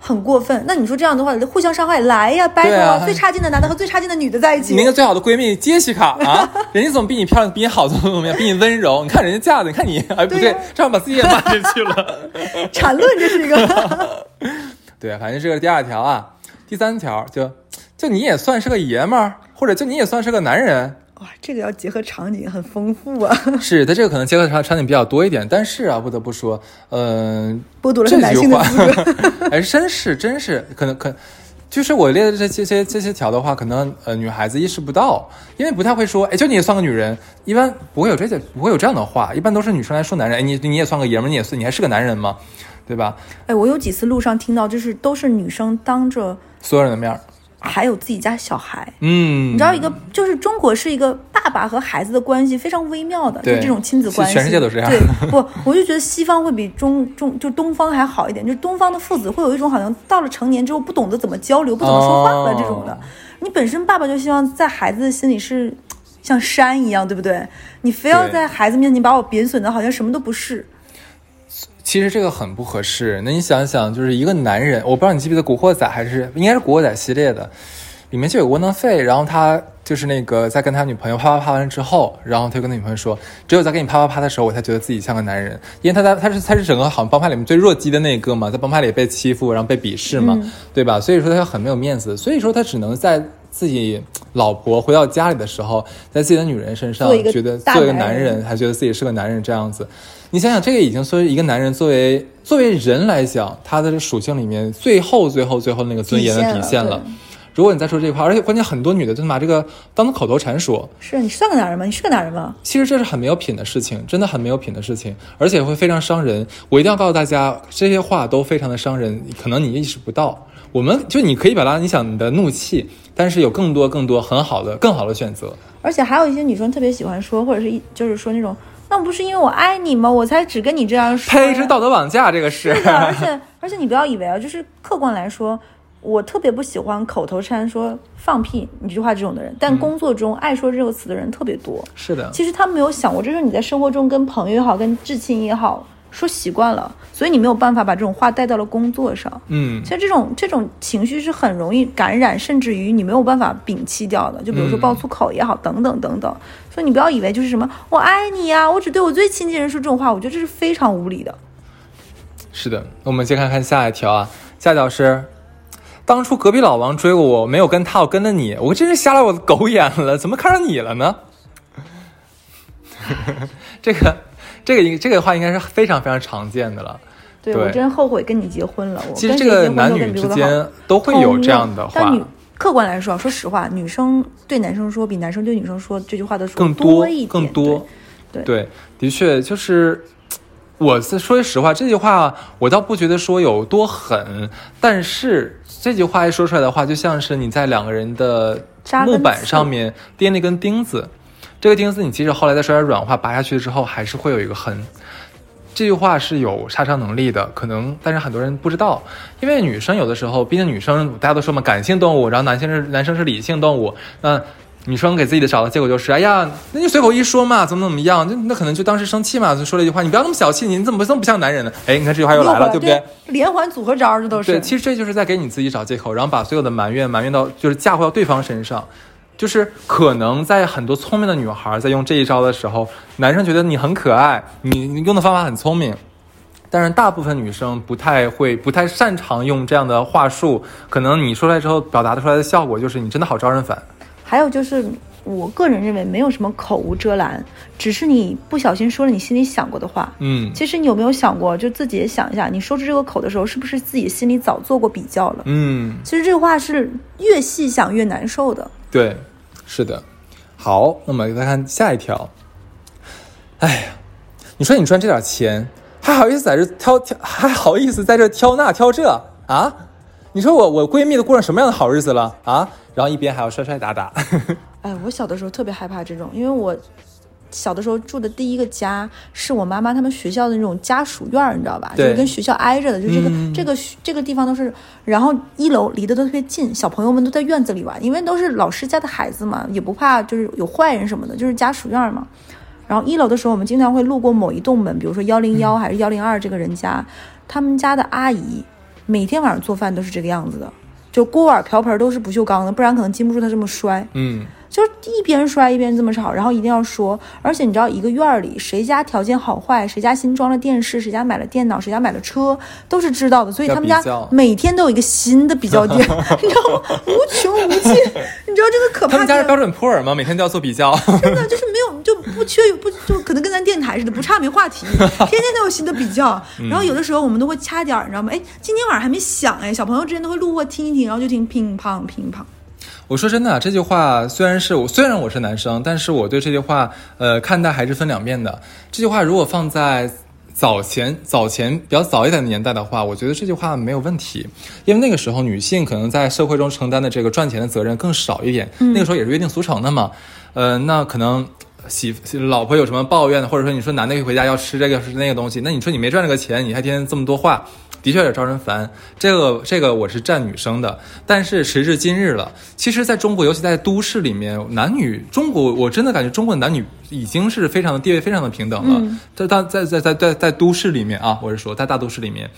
很过分。那你说这样的话，互相伤害，来呀，battle 啊最差劲的男的和最差劲的女的在一起你那，个最好的闺蜜杰西卡啊，人家怎么比你漂亮，比你好，怎么怎么样，比你温柔？你看人家嫁的，你看你，哎，不对 这样把自己也骂进去了。缠论这是一个。对，反正这个是第二条啊。第三条就就你也算是个爷们儿，或者就你也算是个男人。哇，这个要结合场景很丰富啊，是，它这个可能结合场场景比较多一点，但是啊，不得不说，嗯、剥夺了这他男性的句话资格。哎，真是真是，可能可，就是我列的这这些这些条的话，可能呃女孩子意识不到，因为不太会说，哎，就你也算个女人，一般不会有这些不会有这样的话，一般都是女生来说男人，哎，你你也算个爷们儿，你也算你还是个男人吗？对吧？哎，我有几次路上听到，就是都是女生当着所有人的面儿，还有自己家小孩，嗯，你知道一个就是中国是一个爸爸和孩子的关系非常微妙的，就这种亲子关系，全世界都是这样。对，不，我就觉得西方会比中中就东方还好一点，就是东方的父子会有一种好像到了成年之后不懂得怎么交流、不怎么说话了哦这种的。你本身爸爸就希望在孩子的心里是像山一样，对不对？你非要在孩子面前把我贬损的好像什么都不是。其实这个很不合适。那你想想，就是一个男人，我不知道你记不记得《古惑仔》还是应该是《古惑仔》系列的，里面就有窝囊废，然后他就是那个在跟他女朋友啪啪啪完之后，然后他就跟他女朋友说，只有在跟你啪啪啪的时候，我才觉得自己像个男人，因为他在他是他是整个好像帮派里面最弱鸡的那个嘛，在帮派里被欺负，然后被鄙视嘛，对吧？所以说他很没有面子，所以说他只能在。自己老婆回到家里的时候，在自己的女人身上觉得大做一个男人，还觉得自己是个男人这样子。你想想，这个已经作为一个男人，作为作为人来讲，他的属性里面最后最后最后那个尊严的底线了体现了。如果你再说这句话，而且关键很多女的就把这个当做口头禅说，是你算个男人吗？你是个男人吗？其实这是很没有品的事情，真的很没有品的事情，而且会非常伤人。我一定要告诉大家，这些话都非常的伤人，可能你意识不到。我们就你可以表达你想你的怒气，但是有更多更多很好的更好的选择。而且还有一些女生特别喜欢说，或者是一就是说那种，那不是因为我爱你吗？我才只跟你这样说呀。呸！是道德绑架，这个是。是的，而且而且你不要以为啊，就是客观来说，我特别不喜欢口头禅说放屁你这句话这种的人，但工作中爱说这个词的人特别多。是的，其实他没有想过，这是你在生活中跟朋友也好，跟至亲也好说习惯了，所以你没有办法把这种话带到了工作上。嗯其实这种这种情绪是很容易感染，甚至于你没有办法摒弃掉的。就比如说嗯爆粗口也好，等等等等。所以你不要以为就是什么我爱你呀、我只对我最亲近人说这种话，我觉得这是非常无理的。是的，我们先看看下一条啊，下一条是。当初隔壁老王追过我，我没有跟他，我跟了你，我真是瞎了我的狗眼了，怎么看上你了呢？这个，这个应这个话应该是非常非常常见的了。对对我真后悔跟你结婚了。我其实这个男女之间都会有这样的话但女，客观来说啊，说实话，女生对男生说比男生对女生说这句话的更多一点，更多。对对，的确就是。我是说实话，这句话我倒不觉得说有多狠，但是这句话一说出来的话，就像是你在两个人的木板上面钉了一根钉子，这个钉子你即使后来再说点软话拔下去之后，还是会有一个痕。这句话是有杀伤能力的，可能，但是很多人不知道，因为女生有的时候，毕竟女生大家都说嘛，感性动物，然后男性是男生是理性动物，那女生给自己的找的借口就是，哎呀，那就随口一说嘛，怎么怎么样，就那可能就当时生气嘛，就说了一句话，你不要那么小气，你怎么这么不像男人呢？哎，你看这句话又来了，对不对？？连环组合招，这都是。对，其实这就是在给你自己找借口，然后把所有的埋怨埋怨到就是嫁祸到对方身上。就是可能在很多聪明的女孩在用这一招的时候，男生觉得你很可爱，你你用的方法很聪明，但是大部分女生不太会、不太擅长用这样的话术，可能你说出来之后表达的出来的效果就是你真的好招人烦。还有就是，我个人认为没有什么口无遮拦，只是你不小心说了你心里想过的话。嗯其实你有没有想过，就自己也想一下，你说出这个口的时候，是不是自己心里早做过比较了？嗯，其实这个话是越细想越难受的。对，是的。好，那么再看下一条。哎呀，你说你赚这点钱，还好意思在这挑挑，还好意思在这挑那挑这啊？你说我我闺蜜都过上什么样的好日子了啊？然后一边还要摔摔打打。哎，我小的时候特别害怕这种，因为我小的时候住的第一个家是我妈妈他们学校的那种家属院儿，你知道吧？就跟学校挨着的，就这个、嗯这个这个地方都是，然后一楼离得都特别近，小朋友们都在院子里玩，因为都是老师家的孩子嘛，也不怕就是有坏人什么的，就是家属院嘛。然后一楼的时候，我们经常会路过某一栋门，比如说幺零幺还是幺零二这个人家，他们家的阿姨每天晚上做饭都是这个样子的，就锅碗瓢盆都是不锈钢的，不然可能经不住她这么摔。嗯，就是一边摔一边这么吵，然后一定要说，而且你知道一个院儿里谁家条件好坏，谁家新装了电视，谁家买了电脑，谁家买了车，都是知道的，所以他们家每天都有一个新的比较点，你知道吗？无穷无尽，你知道这个可怕的他们家是标准普尔吗？每天都要做比较。真的就是没有就不缺不就可能跟咱电台似的，不差没话题，天天都有新的比较。嗯然后有的时候我们都会掐点儿，你知道吗？哎，今天晚上还没响哎，小朋友之间都会路过听一听，然后就听乒乓乒乓。我说真的，这句话虽然是我虽然我是男生，但是我对这句话呃看待还是分两面的。这句话如果放在早前早前比较早一点的年代的话，我觉得这句话没有问题，因为那个时候女性可能在社会中承担的这个赚钱的责任更少一点，那个时候也是约定俗成的嘛。呃，那可能媳老婆有什么抱怨的，或者说你说男的一回家要吃这个吃那个东西，那你说你没赚这个钱，你还天天这么多话，的确有点招人烦。这个这个我是站女生的，但是时至今日了，其实在中国，尤其在都市里面，男女中国我真的感觉中国的男女已经是非常的地位非常的平等了。在在在在在在在都市里面啊，我是说在大都市里面，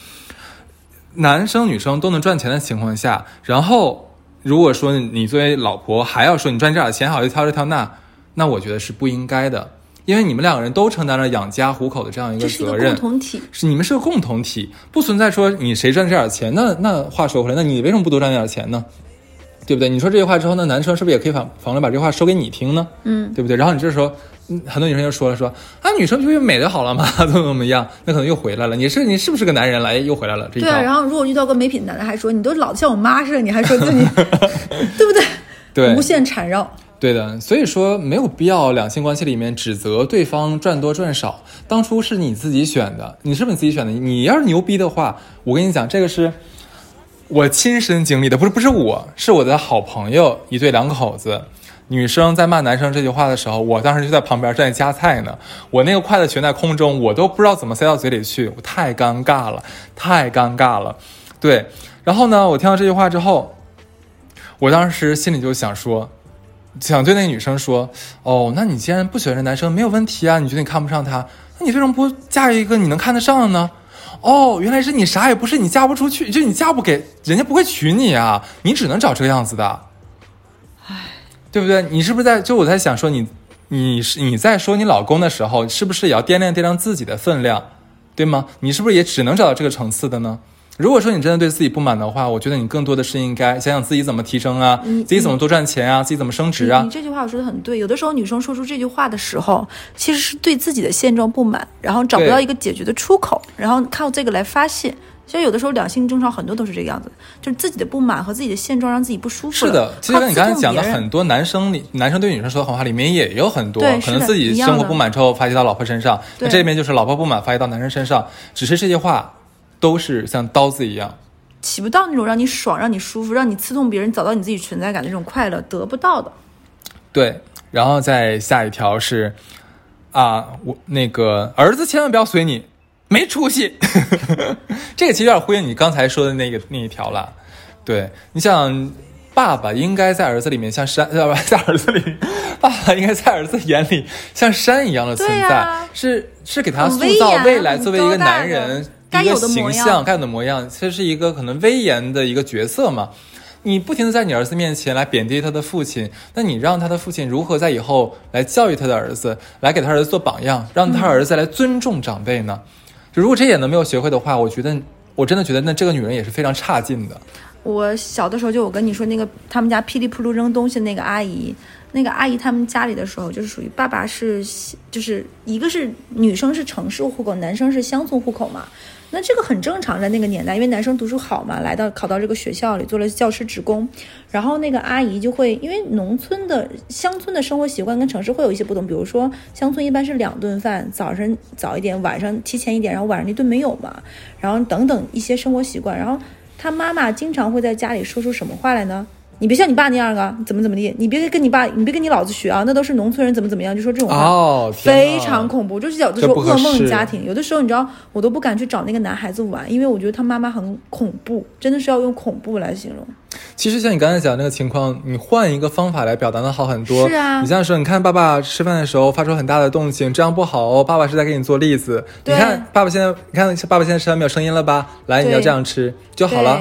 男生女生都能赚钱的情况下，然后如果说你作为老婆还要说你赚这点钱好就挑这挑那，那我觉得是不应该的，因为你们两个人都承担了养家糊口的这样一个责任共。同体，是你们是个共同体，不存在说你谁赚这点钱。那那话说回来，那你为什么不多赚点钱呢？对不对？你说这句话之后，那男生是不是也可以反反过来把这话说给你听呢？嗯，对不对？然后你这时候，嗯很多女生就说了说啊，女生不就美就好了嘛，怎么怎么样？那可能又回来了。你是你是不是个男人了？哎，又回来了这对啊，然。后如果遇到个没品男的，还说你都老像我妈似的，你还说自己，对不对？对无限缠绕。对的，所以说没有必要两性关系里面指责对方赚多赚少。当初是你自己选的，你是不是你自己选的？你要是牛逼的话，我跟你讲，这个是我亲身经历的，不是不是我，是我的好朋友一对两口子。女生在骂男生这句话的时候，我当时就在旁边正在夹菜呢。我那个筷子悬在空中，我都不知道怎么塞到嘴里去，我太尴尬了，太尴尬了。对，然后呢，我听到这句话之后，我当时心里就想说，想对那个女生说，哦，那你既然不喜欢这男生，没有问题啊，你觉得你看不上他，那你为什么不嫁一个你能看得上的呢？哦，原来是你啥也不是，你嫁不出去，就你嫁不给人家不会娶你啊，你只能找这个样子的，唉对不对？你是不是在就我在想说你你是你在说你老公的时候，是不是也要掂量掂量自己的分量，对吗？你是不是也只能找到这个层次的呢？如果说你真的对自己不满的话，我觉得你更多的是应该想想自己怎么提升啊，自己怎么多赚钱啊，自己怎么升职啊你。这句话我说的很对，有的时候女生说出这句话的时候，其实是对自己的现状不满，然后找不到一个解决的出口，然后靠这个来发泄。其实有的时候两性争吵很多都是这个样子，就是自己的不满和自己的现状让自己不舒服。是的，其实跟你刚才讲的很多男生里，男生对女生说的狠话里面也有很多，可能自己生活不满之后发泄到老婆身上，那这边就是老婆不满发泄到男生身上，只是这些话都是像刀子一样。起不到那种让你爽、让你舒服、让你刺痛别人、找到你自己存在感的那种快乐，得不到的。对，然后再下一条是啊，我那个儿子千万不要随你，没出息。这个其实有点呼应你刚才说的那个那一条了。对，你想，爸爸应该在儿子里面像山，呃，不在儿子里，爸爸应该在儿子眼里像山一样的存在，呀是是给他塑造未来作为一个男人该有的形象、该有的模样，其实是一个可能威严的一个角色嘛。你不停的在你儿子面前来贬低他的父亲，那你让他的父亲如何在以后来教育他的儿子，来给他儿子做榜样，让他儿子来尊重长辈呢？就如果这一点都没有学会的话，我觉得我真的觉得那这个女人也是非常差劲的。我小的时候就我跟你说那个他们家噼里扑噜扔东西的那个阿姨，那个阿姨他们家里的时候就是属于爸爸是就是一个是女生是城市户口，男生是乡村户口嘛。那这个很正常，在那个年代，因为男生读书好嘛，来到考到这个学校里做了教师职工，然后那个阿姨就会因为农村的乡村的生活习惯跟城市会有一些不同，比如说乡村一般是两顿饭，早晨早一点，晚上提前一点，然后晚上那顿没有嘛，然后等等一些生活习惯，然后他妈妈经常会在家里说出什么话来呢？你别像你爸那样啊，怎么怎么地，你别跟你爸，你别跟你老子学啊，那都是农村人怎么怎么样，就说这种话。哦，非常恐怖，就是有的时候噩梦家庭，有的时候你知道，我都不敢去找那个男孩子玩，因为我觉得他妈妈很恐怖，真的是要用恐怖来形容。其实像你刚才讲的那个情况，你换一个方法来表达的好很多。是啊你这样说，你看爸爸吃饭的时候发出很大的动静，这样不好哦。爸爸是在给你做例子。你看爸爸现在，你看爸爸现在吃饭没有声音了吧？来，你要这样吃就好了。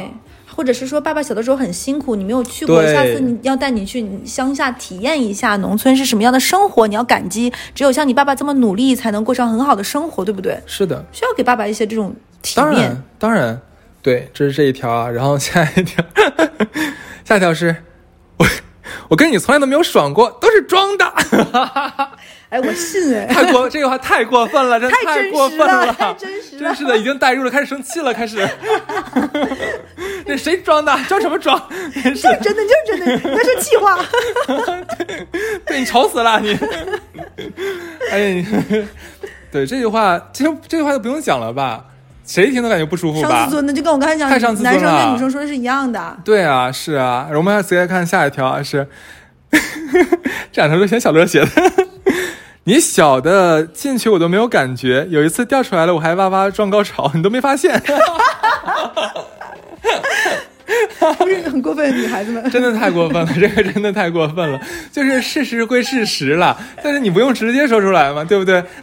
对，或者是说爸爸小的时候很辛苦，你没有去过，下次你要带你去乡下体验一下农村是什么样的生活，你要感激，只有像你爸爸这么努力，才能过上很好的生活，对不对？是的，需要给爸爸一些这种体面当然。当然，对，这是这一条啊。然后下一条，下一条是我 我跟你从来都没有爽过，都是装的。哎，我信哎，太过这个话太过分了，真的太过分了太真实了真是的，已经代入了，开始生气了，开始。那谁装的？装什么装？就是真的就是真的，那是气话。对你愁死了你。哎呀，你对这句话，其实这句话就不用讲了吧？谁听都感觉不舒服吧上自？尊的，就跟我刚才讲，太上自尊男生了跟女生说的是一样的。对啊，是啊。我们还直接看下一条啊，是 这两条都写小乐写的。你小的进去我都没有感觉，有一次掉出来了，我还哇哇撞高潮，你都没发现。不是很过分的女孩子们。真的太过分了，这个真的太过分了。就是事实归事实了，但是你不用直接说出来嘛，对不对？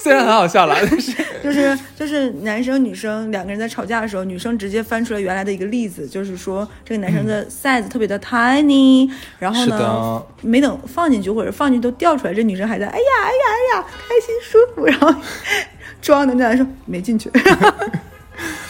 虽然很好笑了，但 是就是就是男生女生两个人在吵架的时候，女生直接翻出来原来的一个例子，就是说这个男生的 size 特别的 tiny，、然后是呢的没等放进去或者放进去都掉出来，这女生还在哎呀哎呀哎呀开心舒服，然后装的那男生没进去。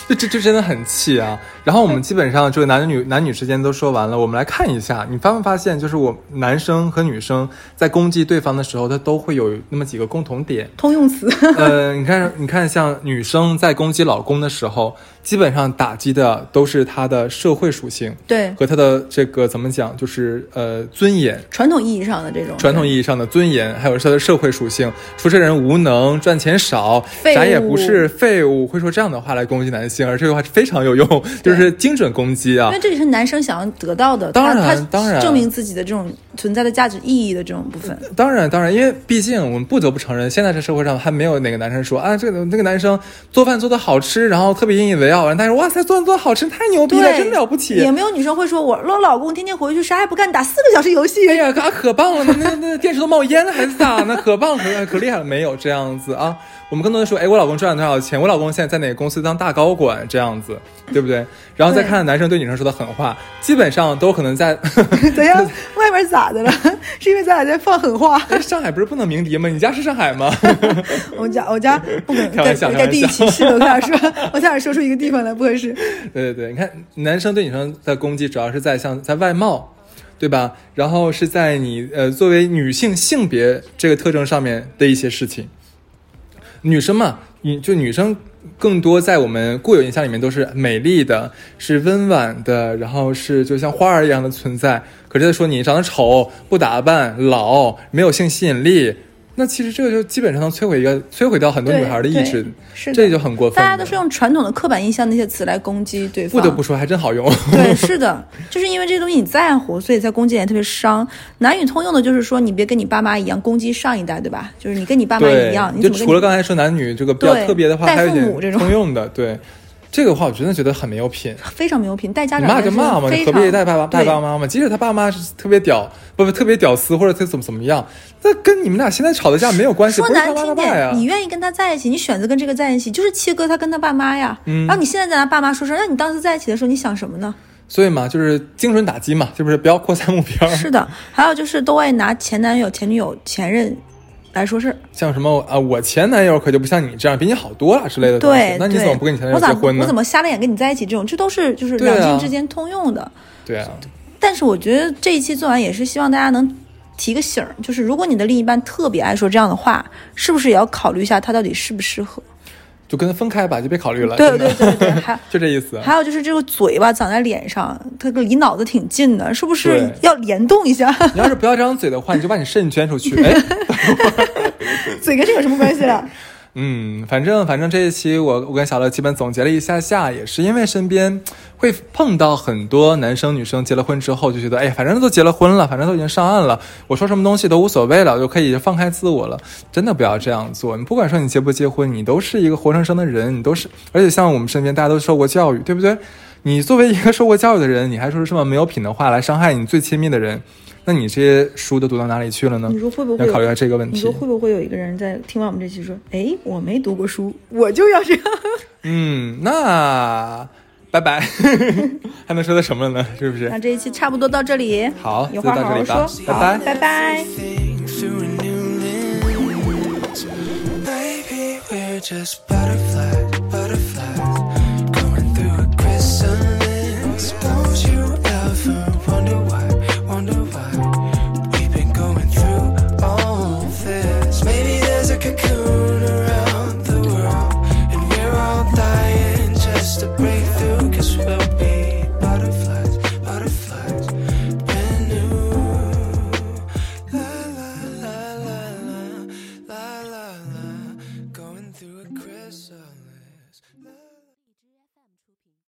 这这这真的很气啊！然后我们基本上这个男女男女之间都说完了，我们来看一下，你发没发现，就是我男生和女生在攻击对方的时候，他都会有那么几个共同点。通用词，呃，你看，你看，像女生在攻击老公的时候，基本上打击的都是他的社会属性对和他的这个怎么讲，就是呃尊严。传统意义上的这种传统意义上的尊严，还有他的社会属性，说这人无能、赚钱少、废物啥也不是、废物，会说这样的话来攻击男性，而这句话非常有用，就是精准攻击啊因为！这也是男生想要得到的，当然他他当然证明自己的这种存在的价值意义的这种部分。当然，当然，因为毕竟我们不得不承认，现在这社会上还没有哪个男生说啊，这个那个男生做饭做的好吃，然后特别引以为傲，然后他说哇塞，做饭做的好吃，太牛逼了，真了不起。也没有女生会说我我老公天天回去啥也不干，打四个小时游戏。哎呀，可可棒了，那那那电视都冒烟了还是咋？那可棒可可厉害了，没有这样子啊。我们更多的说，哎，我老公赚了多少钱？我老公现在在哪个公司当大高管？这样子，对不对？然后再看男生对女生说的狠话，基本上都可能在。怎样？外面咋的了？是因为咱俩在放狠话？哎，上海不是不能鸣笛吗？你家是上海吗？我们家我家不可能 开玩笑在在地域歧视的，我差点说，我差点说出一个地方来，不合适。对对对，你看男生对女生的攻击主要是在像在外貌，对吧？然后是在你呃作为女性性别这个特征上面的一些事情。女生嘛，你就女生更多在我们固有印象里面都是美丽的，是温婉的，然后是就像花儿一样的存在。可是他说你长得丑、不打扮、老、没有性吸引力，那其实这个就基本上能摧毁一个摧毁掉很多女孩的意志，是这就很过分。大家都是用传统的刻板印象那些词来攻击对方。不得不说还真好用。对，是的，就是因为这些东西你在乎，所以在攻击也特别伤。男女通用的就是说，你别跟你爸妈一样攻击上一代，对吧？就是你跟你爸妈一样，你就除了刚才说男女这个比较特别的话，还有一点通用的。对，这个话我真的觉得很没有品。非常没有品，带家长骂就骂嘛，何必带爸爸带爸妈嘛？即使他爸妈是特别屌，不不特别屌丝，或者他怎么怎么样，那跟你们俩现在吵的架没有关系，说难听点，。你愿意跟他在一起，你选择跟这个在一起，就是切割他跟他爸妈呀。嗯然后你现在在他爸妈说事儿，那你当时在一起的时候，你想什么呢？所以嘛，就是精准打击嘛，是不是？不要扩散目标。是的，还有就是都爱拿前男友、前女友、前任来说事儿。像什么啊，我前男友可就不像你这样，比你好多了之类的东西。对，那你怎么不跟你前男友结婚呢我怎？么瞎了眼跟你在一起？这种，这都是就是两性之间通用的。对啊，但是我觉得这一期做完也是希望大家能提个醒儿，就是如果你的另一半特别爱说这样的话，是不是也要考虑一下他到底适不适合？就跟他分开吧，就别考虑了。对对对对，还就这意思。还有就是这个嘴巴长在脸上，它离脑子挺近的，是不是要联动一下？你要是不要张嘴的话，你就把你肾捐出去。哎，嘴跟这有什么关系了？嗯，反正反正这一期我我跟小乐基本总结了一下下，也是因为身边会碰到很多男生女生结了婚之后就觉得，哎，反正都结了婚了，反正都已经上岸了，我说什么东西都无所谓了，就可以放开自我了。真的不要这样做，你不管说你结不结婚，你都是一个活生生的人，你都是，而且像我们身边大家都受过教育，对不对？你作为一个受过教育的人，你还说什么没有品的话来伤害你最亲密的人，那你这些书都读到哪里去了呢？你说会不会有要考虑一下这个问题你说。会不会有一个人在听完我们这期说，哎，我没读过书，我就要这样？嗯，那拜拜，还能说的什么呢？是不是那？这一期差不多到这里，好，有话好好就到这里吧说，，拜拜。拜拜。just butterflies.